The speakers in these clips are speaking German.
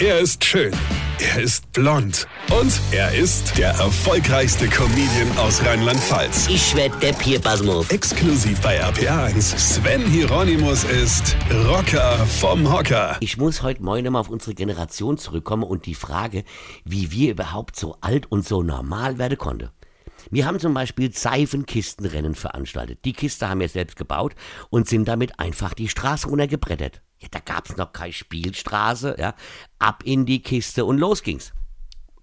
Er ist schön. Er ist blond. Und er ist der erfolgreichste Comedian aus Rheinland-Pfalz. Ich werd der Pierpasmus. Exklusiv bei RPA1. Sven Hieronymus ist Rocker vom Hocker. Ich muss heute Morgen mal auf unsere Generation zurückkommen und die Frage, wie wir überhaupt so alt und so normal werden konnten. Wir haben zum Beispiel Seifenkistenrennen veranstaltet. Die Kiste haben wir selbst gebaut und sind damit einfach die Straße runtergebrettert. Ja, da gab's noch keine Spielstraße, ja. Ab in die Kiste und los ging's.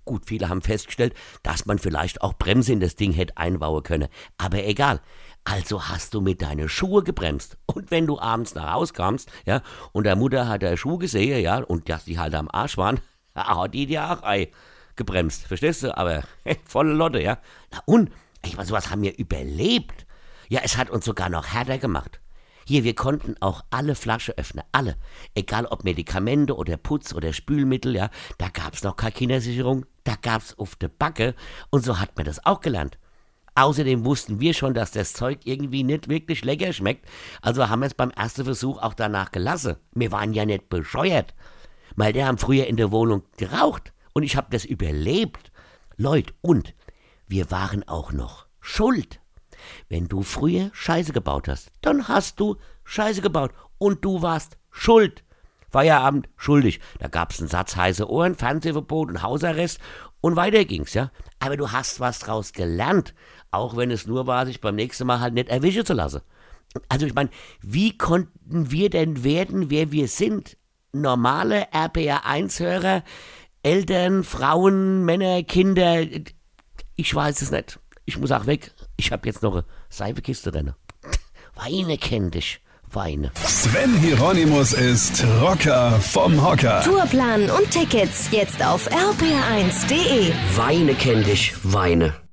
Gut, viele haben festgestellt, dass man vielleicht auch Bremse in das Ding hätte einbauen können. Aber egal. Also hast du mit deinen Schuhe gebremst. Und wenn du abends nach Hause kamst, ja, und der Mutter hat der Schuh gesehen, ja, und dass die halt am Arsch waren, hat die dir auch ei gebremst. Verstehst du? Aber volle Lotte, ja. Na und, ich meine, sowas haben wir überlebt. Ja, es hat uns sogar noch härter gemacht. Hier, wir konnten auch alle Flaschen öffnen, alle. Egal ob Medikamente oder Putz oder Spülmittel, ja. Da gab's noch keine Kindersicherung, da gab's auf der Backe und so hat man das auch gelernt. Außerdem wussten wir schon, dass das Zeug irgendwie nicht wirklich lecker schmeckt, also haben wir es beim ersten Versuch auch danach gelassen. Wir waren ja nicht bescheuert. Weil der haben früher in der Wohnung geraucht und ich hab das überlebt. Leute, und wir waren auch noch schuld. Wenn du früher Scheiße gebaut hast, dann hast du Scheiße gebaut und du warst schuld. Feierabend schuldig. Da gab's einen Satz heiße Ohren, Fernsehverbot und Hausarrest und weiter ging's, ja. Aber du hast was draus gelernt, auch wenn es nur war, sich beim nächsten Mal halt nicht erwischen zu lassen. Also ich meine, wie konnten wir denn werden, wer wir sind? Normale RPR1-Hörer, Eltern, Frauen, Männer, Kinder, ich weiß es nicht. Ich muss auch weg. Ich habe jetzt noch eine Seifekiste drin. Weine kenn dich. Weine. Sven Hieronymus ist Rocker vom Hocker. Tourplan und Tickets jetzt auf rpr1.de. Weine kenn dich. Weine.